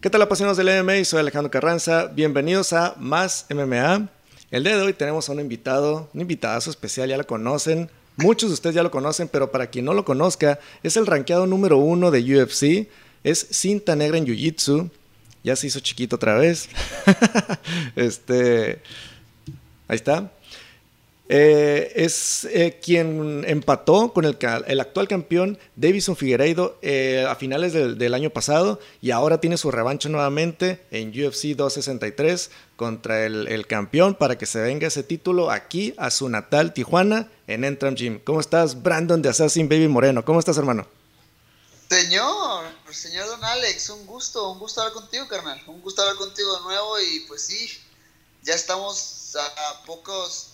¿Qué tal apasionados del MMA? Soy Alejandro Carranza. Bienvenidos a Más MMA. El día de hoy tenemos a un invitado, un invitadazo especial, ya lo conocen. Muchos de ustedes ya lo conocen, pero para quien no lo conozca, es el rankeado número uno de UFC. Es cinta negra en Jiu-Jitsu. Ya se hizo chiquito otra vez. este. Ahí está. Eh, es eh, quien empató con el, actual campeón Davison Figueiredo eh, a finales del, año pasado y ahora tiene su revancha nuevamente en UFC 263 contra el, el, campeón para que se venga ese título aquí a su natal Tijuana en Entram Gym. ¿Cómo estás, Brandon de Assassin Baby Moreno? ¿Cómo estás, hermano? Señor, señor Don Alex, un gusto, un gusto hablar contigo, carnal. Un gusto hablar contigo de nuevo y pues sí, ya estamos a pocos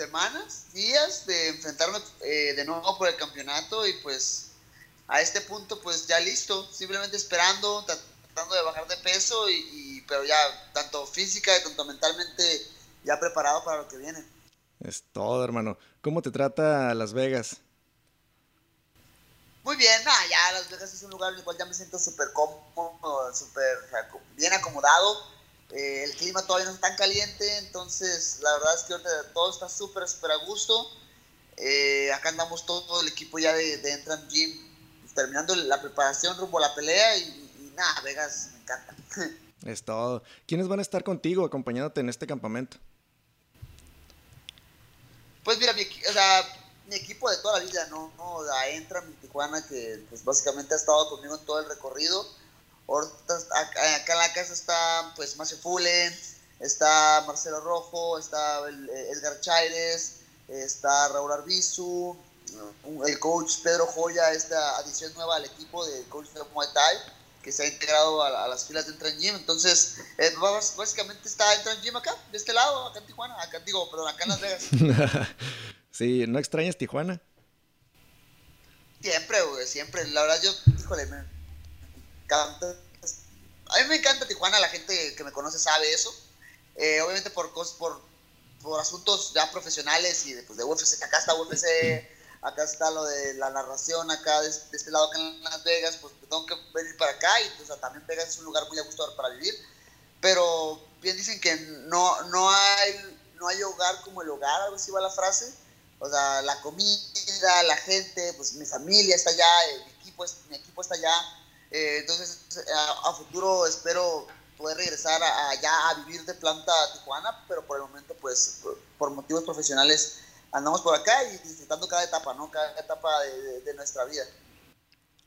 semanas, días de enfrentarme eh, de nuevo por el campeonato y pues a este punto pues ya listo, simplemente esperando, tratando de bajar de peso y, pero ya tanto física y tanto mentalmente ya preparado para lo que viene. Es todo, hermano. ¿Cómo te trata Las Vegas? Muy bien, nah, ya Las Vegas es un lugar en el cual ya me siento súper cómodo, súper bien acomodado eh, el clima todavía no es tan caliente, entonces la verdad es que todo está súper, súper a gusto. Eh, acá andamos todo, el equipo ya de, de Entram Gym pues, terminando la preparación rumbo a la pelea y, nada, Vegas me encanta. Es todo. ¿Quiénes van a estar contigo acompañándote en este campamento? Pues mira, mi, o sea, mi equipo de toda la vida, ¿no? ¿no? O sea, Entram en Tijuana, que pues básicamente ha estado conmigo en todo el recorrido acá en la casa está pues Macio Fulen, está Marcelo Rojo, está eh, Edgar Chaires, está Raúl Arbizu, el coach Pedro Joya, esta adición nueva al equipo del coach de Muay Thai, que se ha integrado a, las filas de Entran Gym. Entonces, eh, básicamente está Entran Gym acá, de este lado, acá en Tijuana, acá digo, perdón, acá en Las Vegas. sí, ¿no extrañas Tijuana? Siempre, güey, siempre. La verdad, yo, híjole, me encanta a mí me encanta Tijuana, la gente que me conoce sabe eso. Eh, obviamente por, por, por asuntos ya profesionales y de, pues, de UFC, acá está UFC, acá está lo de la narración, acá de, este lado, acá en Las Vegas, pues tengo que venir para acá y pues, también Vegas es un lugar muy a gusto para vivir. Pero bien dicen que no, no, hay, no hay hogar como el hogar, algo así va la frase. O sea, la comida, la gente, pues mi familia está allá, mi equipo, mi equipo está allá eh, entonces, a, futuro espero poder regresar allá a, vivir de planta a Tijuana, pero por el momento, pues, por, motivos profesionales, andamos por acá y disfrutando cada etapa, ¿no? Cada etapa de, nuestra vida.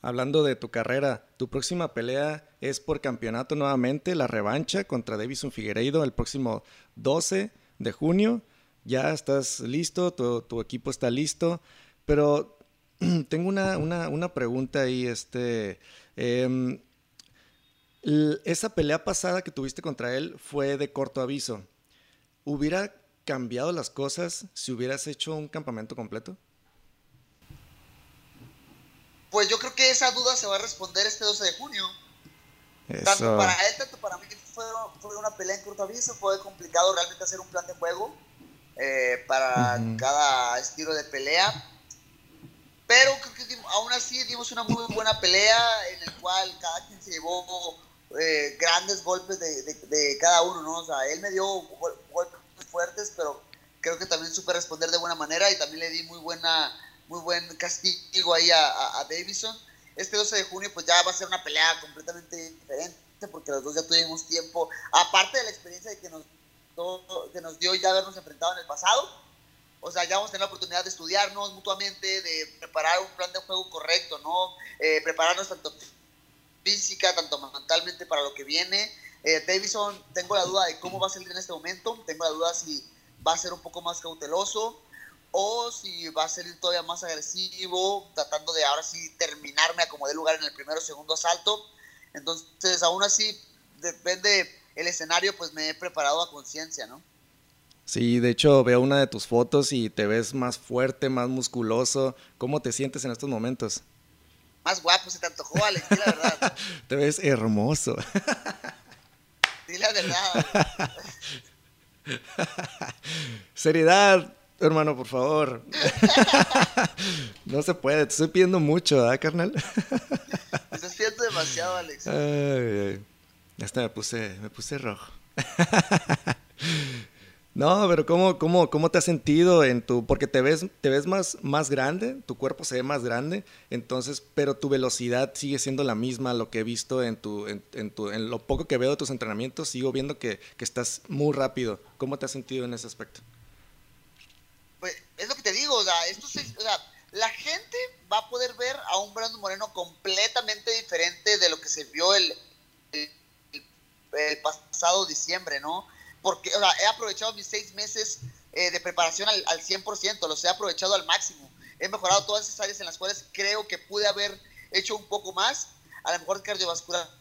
Hablando de tu carrera, tu próxima pelea es por campeonato nuevamente, la revancha contra Davison Figueiredo el próximo 12 de junio. Ya estás listo, tu, tu equipo está listo, pero tengo una, una, una pregunta ahí, este... Em, esa pelea pasada que tuviste contra él fue de corto aviso. ¿Hubiera cambiado las cosas si hubieras hecho un campamento completo? Pues yo creo que esa duda se va a responder este 12 de junio. Tanto para él, tanto para mí fue, una pelea en corto aviso, fue complicado realmente hacer un plan de juego eh, para cada estilo de pelea pero creo que aún así dimos una muy buena pelea en el cual cada quien se llevó eh, grandes golpes de, de, cada uno, ¿no? O sea, él me dio golpes fuertes, pero creo que también supe responder de buena manera y también le di muy buena muy buen castigo ahí a, a, Davison. Este 12 de junio pues ya va a ser una pelea completamente diferente porque los dos ya tuvimos tiempo, aparte de la experiencia de que nos, que nos dio ya habernos enfrentado en el pasado, o sea, ya vamos a tener la oportunidad de estudiarnos mutuamente, de preparar un plan de juego correcto, ¿no? Eh, prepararnos tanto física, tanto mentalmente para lo que viene. Eh, Davison, tengo la duda de cómo va a salir en este momento, tengo la duda si va a ser un poco más cauteloso o si va a salir todavía más agresivo, tratando de ahora sí terminarme a como de lugar en el primero o segundo asalto. Entonces, aún así, depende el escenario, pues me he preparado a conciencia, ¿no? Sí, de hecho veo una de tus fotos y te ves más fuerte, más musculoso. ¿Cómo te sientes en estos momentos? Más guapo, se te antojó, Alex, la verdad. te ves hermoso. Dile la verdad. Seriedad, Hermano, por favor. no se puede, te estoy pidiendo mucho, ¿verdad, carnal? me estás pidiendo demasiado, Alex. Ay, ay. Hasta me puse, me puse rojo. No, pero ¿cómo, cómo, cómo te has sentido en tu...? Porque te ves, te ves más, más grande, tu cuerpo se ve más grande, entonces, pero tu velocidad sigue siendo la misma, lo que he visto en tu... En, tu, en lo poco que veo de tus entrenamientos, sigo viendo que, que, estás muy rápido. ¿Cómo te has sentido en ese aspecto? Pues es lo que te digo, o sea, esto o sea, la gente va a poder ver a un Brandon Moreno completamente diferente de lo que se vio el, el pasado diciembre, ¿no? Porque o sea, he aprovechado mis seis meses eh, de preparación al, al 100%, los he aprovechado al máximo. He mejorado todas esas áreas en las cuales creo que pude haber hecho un poco más, a lo mejor cardiovascularmente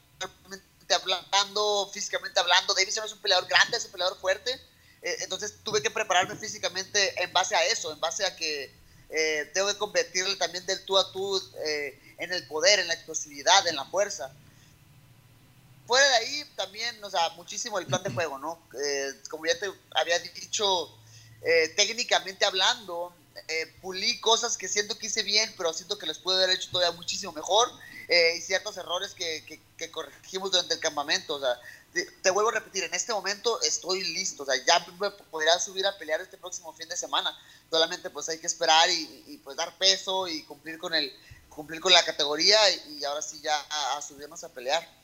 hablando, físicamente hablando. Davidson es un peleador grande, es un peleador fuerte, eh, entonces tuve que prepararme físicamente en base a eso, en base a que eh, tengo que convertirle también del tú a tú en el poder, en la explosividad, en la fuerza fuera de ahí también, o sea, muchísimo el plan de juego, ¿no? Eh, como ya te había dicho, eh, técnicamente hablando, eh, pulí cosas que siento que hice bien, pero siento que les pude haber hecho todavía muchísimo mejor y ciertos errores que, que, corregimos durante el campamento. O sea, te, vuelvo a repetir, en este momento estoy listo, o sea, ya me podría subir a pelear este próximo fin de semana. Solamente pues hay que esperar y, pues dar peso y cumplir con el cumplir con la categoría y, ahora sí ya a subirnos a pelear.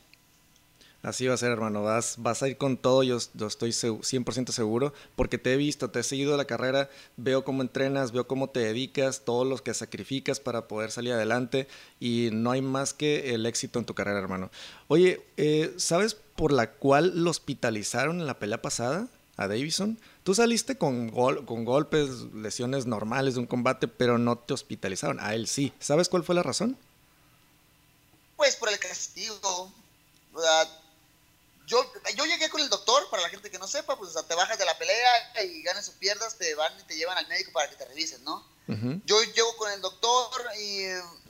Así va a ser, hermano. Vas, vas a ir con todo, yo, estoy 100% seguro, porque te he visto, te he seguido la carrera, veo cómo entrenas, veo cómo te dedicas, todos los que sacrificas para poder salir adelante y no hay más que el éxito en tu carrera, hermano. Oye, eh, ¿sabes por la cual lo hospitalizaron en la pelea pasada a Davison? Tú saliste con, con golpes, lesiones normales de un combate, pero no te hospitalizaron. A él sí. ¿Sabes cuál fue la razón? Pues por el castigo yo, yo llegué con el doctor, sepa, pues te bajas de la pelea y ganas o pierdas, te van y te llevan al médico para que te revisen, ¿no? Yo llego con el doctor y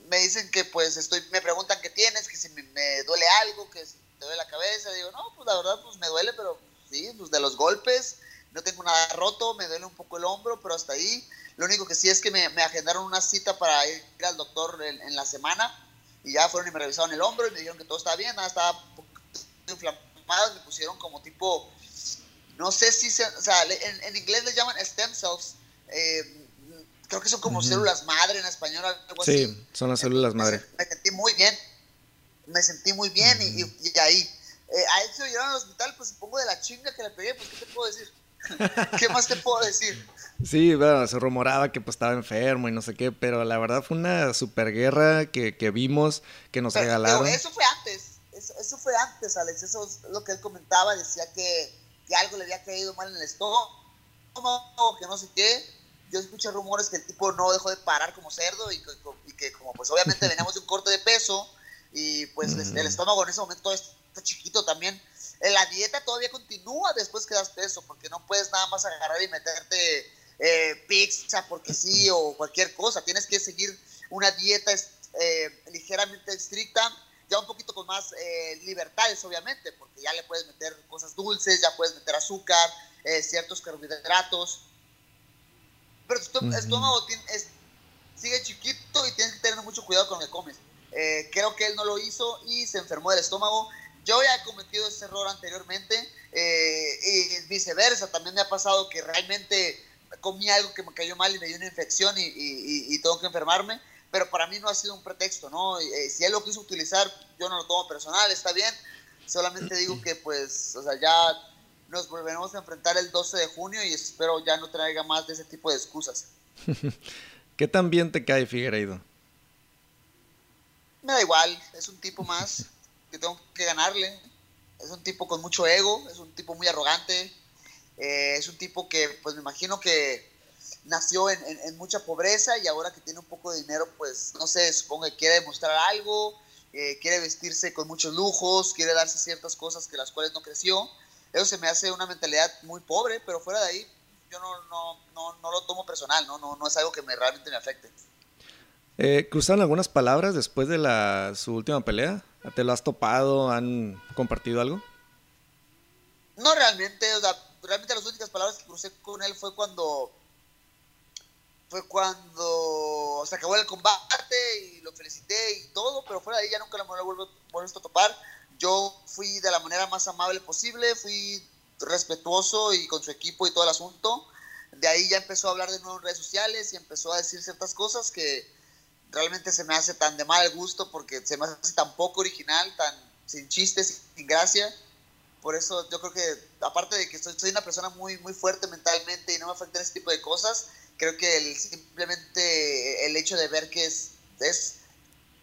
me dicen que pues estoy, me preguntan qué tienes, que si me, duele algo, que si te duele la cabeza, digo, no, pues la verdad pues me duele, pero sí, pues de los golpes, no tengo nada roto, me duele un poco el hombro, pero hasta ahí, lo único que sí es que me, agendaron una cita para ir al doctor en, en, la semana y ya fueron y me revisaron el hombro y me dijeron que todo estaba bien, nada, estaba inflamado me pusieron como tipo, no sé si, se, o sea, en, inglés le llaman stem cells, eh, creo que son como células madre en español, algo sí, así. son las células madre. Me, sentí muy bien, me sentí muy bien y, ahí, eh, a él se lo llevaron al hospital, pues supongo de la chinga que le pegué, pues ¿qué te puedo decir? ¿Qué más te puedo decir? Sí, bueno, se rumoraba que pues estaba enfermo y no sé qué, pero la verdad fue una super guerra que, que vimos, que nos regalaron. Pero eso fue antes eso, fue antes, Alex, eso es lo que él comentaba, decía que, que algo le había caído mal en el estómago, que no sé qué. Yo escuché rumores que el tipo no dejó de parar como cerdo y que, como pues obviamente veníamos de un corte de peso y pues el estómago en ese momento está chiquito también. La dieta todavía continúa después que das peso, porque no puedes nada más agarrar y meterte eh, pizza porque sí o cualquier cosa. Tienes que seguir una dieta eh, ligeramente estricta ya un poquito con más eh, libertades, obviamente, porque ya le puedes meter cosas dulces, ya puedes meter azúcar, eh, ciertos carbohidratos. Pero tu estómago sigue chiquito y tienes que tener mucho cuidado con lo que comes. Eh, creo que él no lo hizo y se enfermó del estómago. Yo ya he cometido ese error anteriormente y viceversa. También me ha pasado que realmente comí algo que me cayó mal y me dio una infección y, y tengo que enfermarme pero para mí no ha sido un pretexto, ¿no? Eh, si él lo quiso utilizar, yo no lo tomo personal, está bien. Solamente digo que, pues, o sea, ya nos volveremos a enfrentar el 12 de junio y espero ya no traiga más de ese tipo de excusas. ¿Qué tan bien te cae Figueiredo? Me da igual, es un tipo más que tengo que ganarle. Es un tipo con mucho ego, es un tipo muy arrogante, eh, es un tipo que, pues me imagino que nació en, mucha pobreza y ahora que tiene un poco de dinero, pues no sé, supongo que quiere demostrar algo, eh, quiere vestirse con muchos lujos, quiere darse ciertas cosas que las cuales no creció. Eso se me hace una mentalidad muy pobre, pero fuera de ahí yo no, no, no, no lo tomo personal, ¿no? No, no es algo que me, realmente me afecte. Eh, ¿Cruzaron algunas palabras después de la, su última pelea? ¿Te lo has topado? ¿Han compartido algo? No realmente, o sea, realmente las únicas palabras que crucé con él fue cuando fue cuando se acabó el combate y lo felicité y todo, pero fuera de ahí ya nunca lo vuelvo, vuelvo a topar. Yo fui de la manera más amable posible, fui respetuoso y con su equipo y todo el asunto. De ahí ya empezó a hablar de nuevo en redes sociales y empezó a decir ciertas cosas que realmente se me hace tan de mal gusto porque se me hace tan poco original, tan sin chistes, sin gracia. Por eso yo creo que, aparte de que soy, soy una persona muy, muy fuerte mentalmente y no me afectan ese tipo de cosas, creo que el, simplemente el hecho de ver que es, es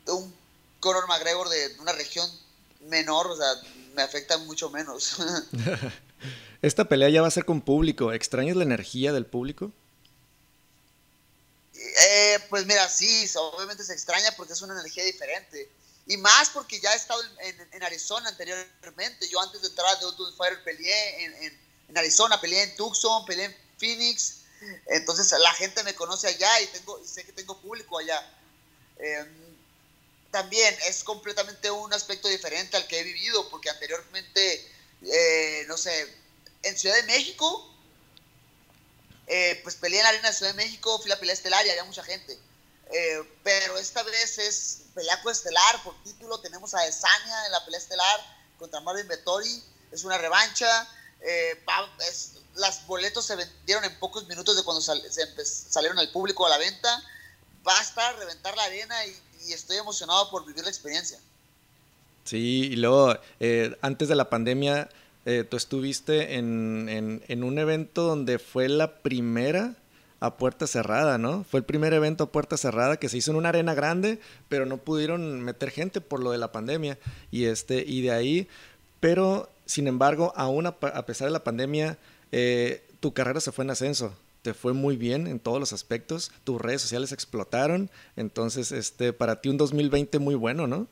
un Conor McGregor de una región menor, o sea, me afecta mucho menos. Esta pelea ya va a ser con público. ¿Extrañas la energía del público? Eh, pues mira, sí, obviamente se extraña porque es una energía diferente. Y más porque ya he estado en, Arizona anteriormente. Yo antes de entrar a The Ultimate Fighter peleé en, en, Arizona, peleé en Tucson, peleé en Phoenix. Entonces la gente me conoce allá y, tengo, y sé que tengo público allá. Em, también es completamente un aspecto diferente al que he vivido, porque anteriormente, eh, no sé, en Ciudad de México, eh, pues peleé en la arena de Ciudad de México, fui la pelea estelar y había mucha gente. Eh, pero esta vez es pelea estelar por título. Tenemos a Esania en la pelea estelar contra Marvin Vettori. Es una revancha. Las boletos se vendieron en pocos minutos de cuando salieron al público a la venta. Basta reventar la arena y y estoy emocionado por vivir la experiencia. Sí, y luego, eh, antes de la pandemia, eh, tú estuviste en, un evento donde fue la primera a puerta cerrada, ¿no? Fue el primer evento a puerta cerrada que se hizo en una arena grande, pero no pudieron meter gente por lo de la pandemia. Y, este, y de ahí, pero sin embargo, aún a, pesar de la pandemia, eh, tu carrera se fue en ascenso te fue muy bien en todos los aspectos, tus redes sociales explotaron, entonces este para ti un 2020 muy bueno, ¿no?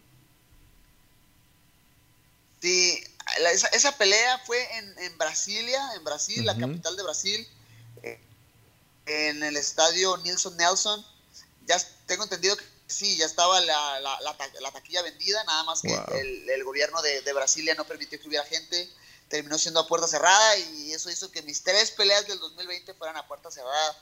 Sí, esa, pelea fue en, Brasilia, en Brasil, la capital de Brasil, eh, en el estadio Nilson Nelson. Ya tengo entendido que sí, ya estaba la, la, taquilla vendida, nada más que el, gobierno de, de Brasilia no permitió que hubiera gente terminó siendo a puerta cerrada y eso hizo que mis tres peleas del 2020 fueran a puerta cerrada.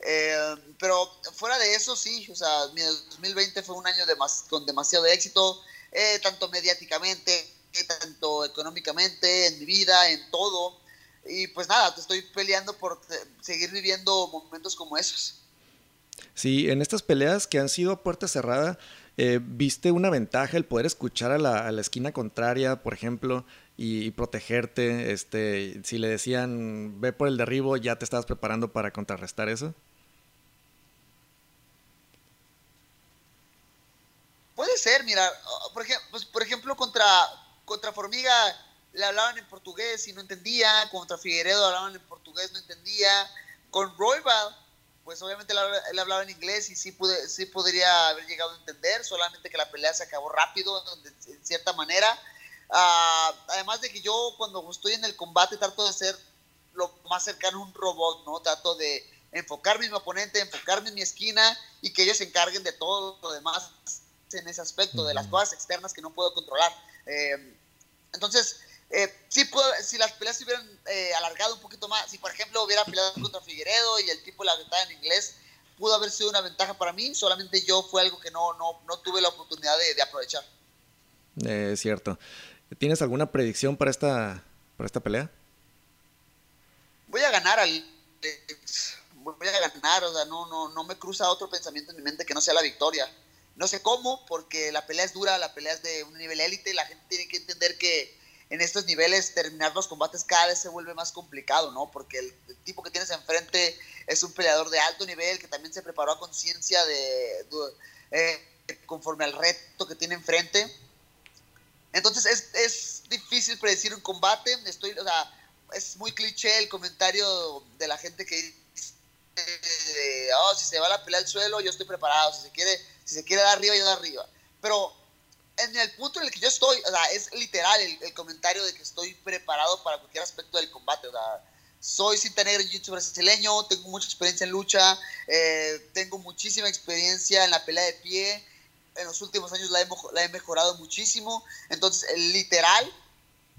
Eh, pero fuera de eso, sí, o sea, mi 2020 fue un año de con demasiado éxito, eh, tanto mediáticamente, tanto económicamente, en mi vida, en todo. Y pues nada, te estoy peleando por seguir viviendo momentos como esos. Sí, en estas peleas que han sido a puerta cerrada, eh, ¿viste una ventaja el poder escuchar a la, a la esquina contraria, por ejemplo? y, protegerte. Este, si le decían ve por el derribo, ¿ya te estabas preparando para contrarrestar eso? Puede ser, mira, por, ejemplo, pues, por ejemplo contra, contra Formiga le hablaban en portugués y no entendía, contra Figueredo hablaban en portugués, no entendía, con Roybal, pues obviamente él, hablaba en inglés y sí, pude, sí podría haber llegado a entender, solamente que la pelea se acabó rápido, en cierta manera, Ah, además de que yo cuando estoy en el combate trato de ser lo más cercano a un robot, ¿no? Trato de enfocarme en mi oponente, enfocarme en mi esquina y que ellos se encarguen de todo lo demás en ese aspecto, de las cosas externas que no puedo controlar. Eh, entonces, eh, sí si las peleas se hubieran eh, alargado un poquito más, si por ejemplo hubiera peleado contra Figueredo y el tipo la ventaja en inglés, pudo haber sido una ventaja para mí, solamente yo fue algo que no, no, no tuve la oportunidad de, de aprovechar. Es cierto. ¿Tienes alguna predicción para esta, para esta pelea? Voy a ganar al. Voy a ganar, o sea, no, no, no me cruza otro pensamiento en mi mente que no sea la victoria. No sé cómo, porque la pelea es dura, la pelea es de un nivel élite, la gente tiene que entender que en estos niveles terminar los combates cada vez se vuelve más complicado, ¿no? Porque el, tipo que tienes enfrente es un peleador de alto nivel que también se preparó a conciencia de, eh, conforme al reto que tiene enfrente entonces es, es difícil predecir un combate. Estoy, o sea, es muy cliché el comentario de la gente que dice, oh, si se va la pelea al suelo, yo estoy preparado. Si se quiere, si se quiere dar arriba, yo dar arriba. Pero en el punto en el que yo estoy, o sea, es literal el, comentario de que estoy preparado para cualquier aspecto del combate. O sea, soy cinta negra en jiu brasileño, tengo mucha experiencia en lucha, eh, tengo muchísima experiencia en la pelea de pie en los últimos años la he, la he mejorado muchísimo. Entonces, literal,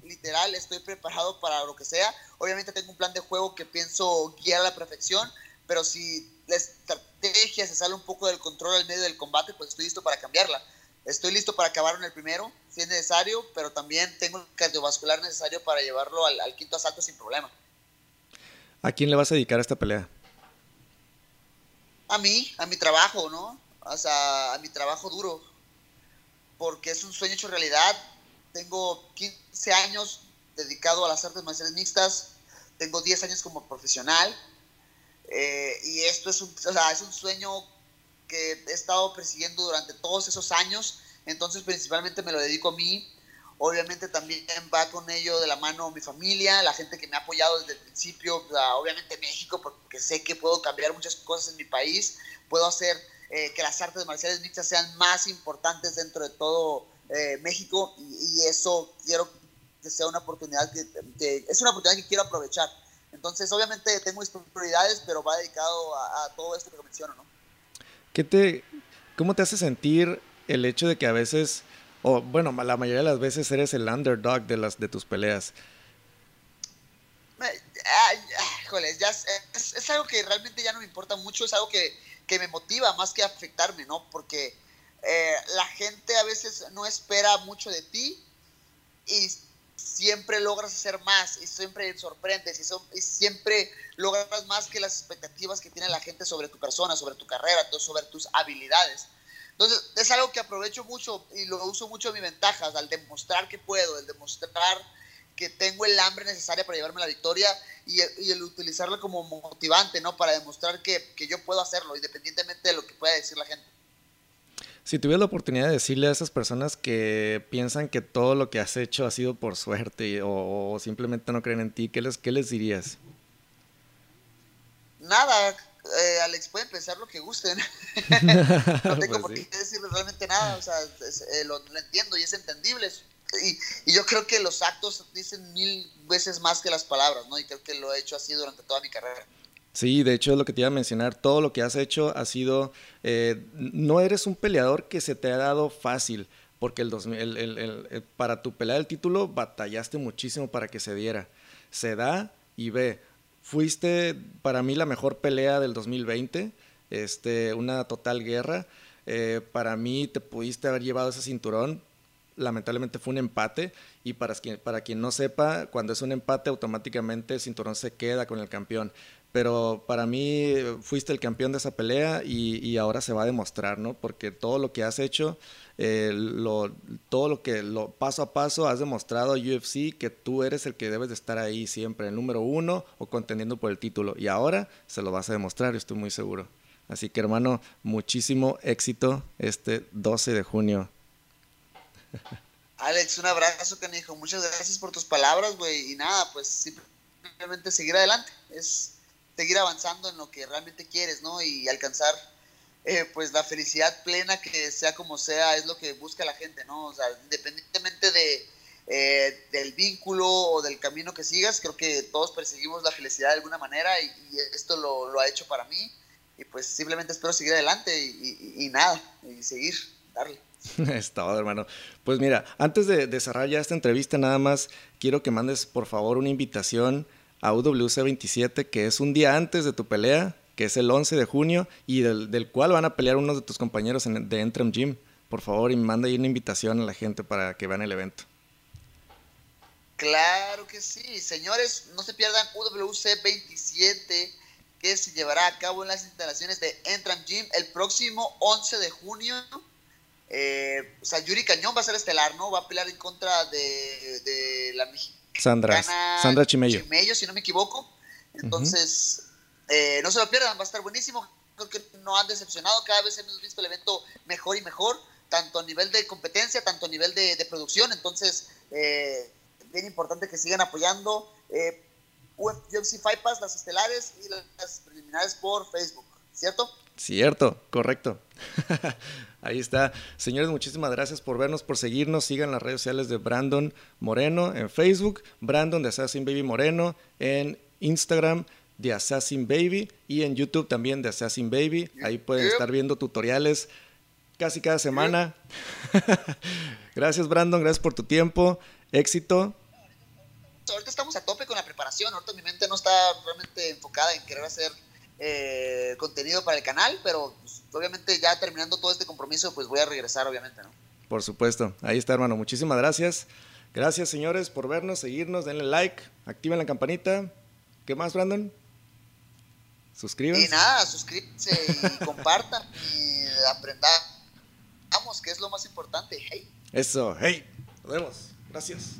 literal, estoy preparado para lo que sea. Obviamente tengo un plan de juego que pienso guiar a la perfección, pero si la estrategia se sale un poco del control al medio del combate, pues estoy listo para cambiarla. Estoy listo para acabar en el primero, si es necesario, pero también tengo el cardiovascular necesario para llevarlo al, al quinto asalto sin problema. ¿A quién le vas a dedicar esta pelea? A mí, a mi trabajo, ¿no? O sea, a mi trabajo duro. Porque es un sueño hecho realidad. Tengo 15 años dedicado a las artes marciales mixtas. Tengo 10 años como profesional. Eh, y esto es un, o sea, es un sueño que he estado persiguiendo durante todos esos años, entonces principalmente me lo dedico a mí. Obviamente también va con ello de la mano mi familia, la gente que me ha apoyado desde el principio, obviamente México, porque sé que puedo cambiar muchas cosas en mi país, puedo hacer eh, que las artes marciales mixtas sean más importantes dentro de todo eh, México y, eso quiero que sea una oportunidad que, es una oportunidad que quiero aprovechar. Entonces, obviamente tengo mis prioridades, pero va dedicado a, a todo esto que menciono, ¿no? ¿Cómo te hace sentir el hecho de que a veces, o bueno, la mayoría de las veces eres el underdog de, las, de tus peleas? Es, algo que realmente ya no me importa mucho, es algo que, que me motiva más que afectarme, ¿no? Porque eh, la gente a veces no espera mucho de ti y siempre logras hacer más y siempre sorprendes y, siempre logras más que las expectativas que tiene la gente sobre tu persona, sobre tu carrera, sobre tus habilidades. Entonces, es algo que aprovecho mucho y lo uso mucho a mi ventaja, al demostrar que puedo, el demostrar que tengo el hambre necesaria para llevarme la victoria y, y el utilizarlo como motivante, ¿no? Para demostrar que, que yo puedo hacerlo, independientemente de lo que pueda decir la gente. Si tuvieras la oportunidad de decirle a esas personas que piensan que todo lo que has hecho ha sido por suerte o, simplemente no creen en ti, ¿qué les, qué les dirías? Nada, eh, Alex, pueden pensar lo que gusten. no tengo pues por qué decirles realmente nada, o sea, eh, lo, entiendo y es entendible. Y, y, yo creo que los actos dicen mil veces más que las palabras, ¿no? Y creo que lo he hecho así durante toda mi carrera. Sí, de hecho es lo que te iba a mencionar, todo lo que has hecho ha sido, eh, no eres un peleador que se te ha dado fácil, porque el, para tu pelea del título batallaste muchísimo para que se diera. Se da y ve, fuiste para mí la mejor pelea del 2020, este, una total guerra. Eh, para mí te pudiste haber llevado ese cinturón, lamentablemente fue un empate y para quien, para quien no sepa, cuando es un empate automáticamente el cinturón se queda con el campeón pero para mí fuiste el campeón de esa pelea y, ahora se va a demostrar, ¿no? Porque todo lo que has hecho, eh, todo lo que lo, paso a paso has demostrado a UFC que tú eres el que debes de estar ahí siempre, el número uno o contendiendo por el título. Y ahora se lo vas a demostrar, estoy muy seguro. Así que hermano, muchísimo éxito este 12 de junio. Alex, un abrazo, canijo. Muchas gracias por tus palabras, güey. Y nada, pues simplemente seguir adelante. Es seguir avanzando en lo que realmente quieres, ¿no? Y alcanzar eh, pues la felicidad plena que sea como sea, es lo que busca la gente, ¿no? O sea, independientemente de, eh, del vínculo o del camino que sigas, creo que todos perseguimos la felicidad de alguna manera y, esto lo, ha hecho para mí y pues simplemente espero seguir adelante y, nada, y seguir, darle. Es todo, hermano. Pues mira, antes de, de cerrar ya esta entrevista, nada más quiero que mandes por favor una invitación a UWC 27, que es un día antes de tu pelea, que es el 11 de junio, y del, cual van a pelear unos de tus compañeros en, de Entram Gym. Por favor, y manda ahí una invitación a la gente para que vean el evento. Claro que sí, señores, no se pierdan UWC 27 que se llevará a cabo en las instalaciones de Entram Gym el próximo 11 de junio. Eh, o sea, Yuri Cañón va a ser estelar, ¿no? Va a pelear en contra de, de la mexicana Sandra, Sandra Chimello. Chimello, si no me equivoco. Entonces, eh, no se lo pierdan, va a estar buenísimo. Creo que no han decepcionado, cada vez hemos visto el evento mejor y mejor, tanto a nivel de competencia, tanto a nivel de, producción. Entonces, eh, bien importante que sigan apoyando eh, UFC Fight Pass, las estelares y las preliminares por Facebook, ¿cierto? Cierto, correcto. Ahí está. Señores, muchísimas gracias por vernos, por seguirnos. Sigan las redes sociales de Brandon Moreno en Facebook, Brandon de Assassin Baby Moreno en Instagram de Assassin Baby y en YouTube también de Assassin Baby. Ahí pueden estar viendo tutoriales casi cada semana. gracias Brandon, gracias por tu tiempo. Éxito. Ahorita estamos a tope con la preparación. Ahorita mi mente no está realmente enfocada en querer hacer eh, contenido para el canal, pero pues, obviamente ya terminando todo este compromiso, pues voy a regresar, obviamente, ¿no? Por supuesto, ahí está, hermano. Muchísimas gracias. Gracias, señores, por vernos, seguirnos, denle like, activen la campanita. ¿Qué más, Brandon? Suscríbanse. Y nada, suscríbanse y compartan y aprendamos, que es lo más importante. Hey. Eso, hey. Nos vemos. Gracias.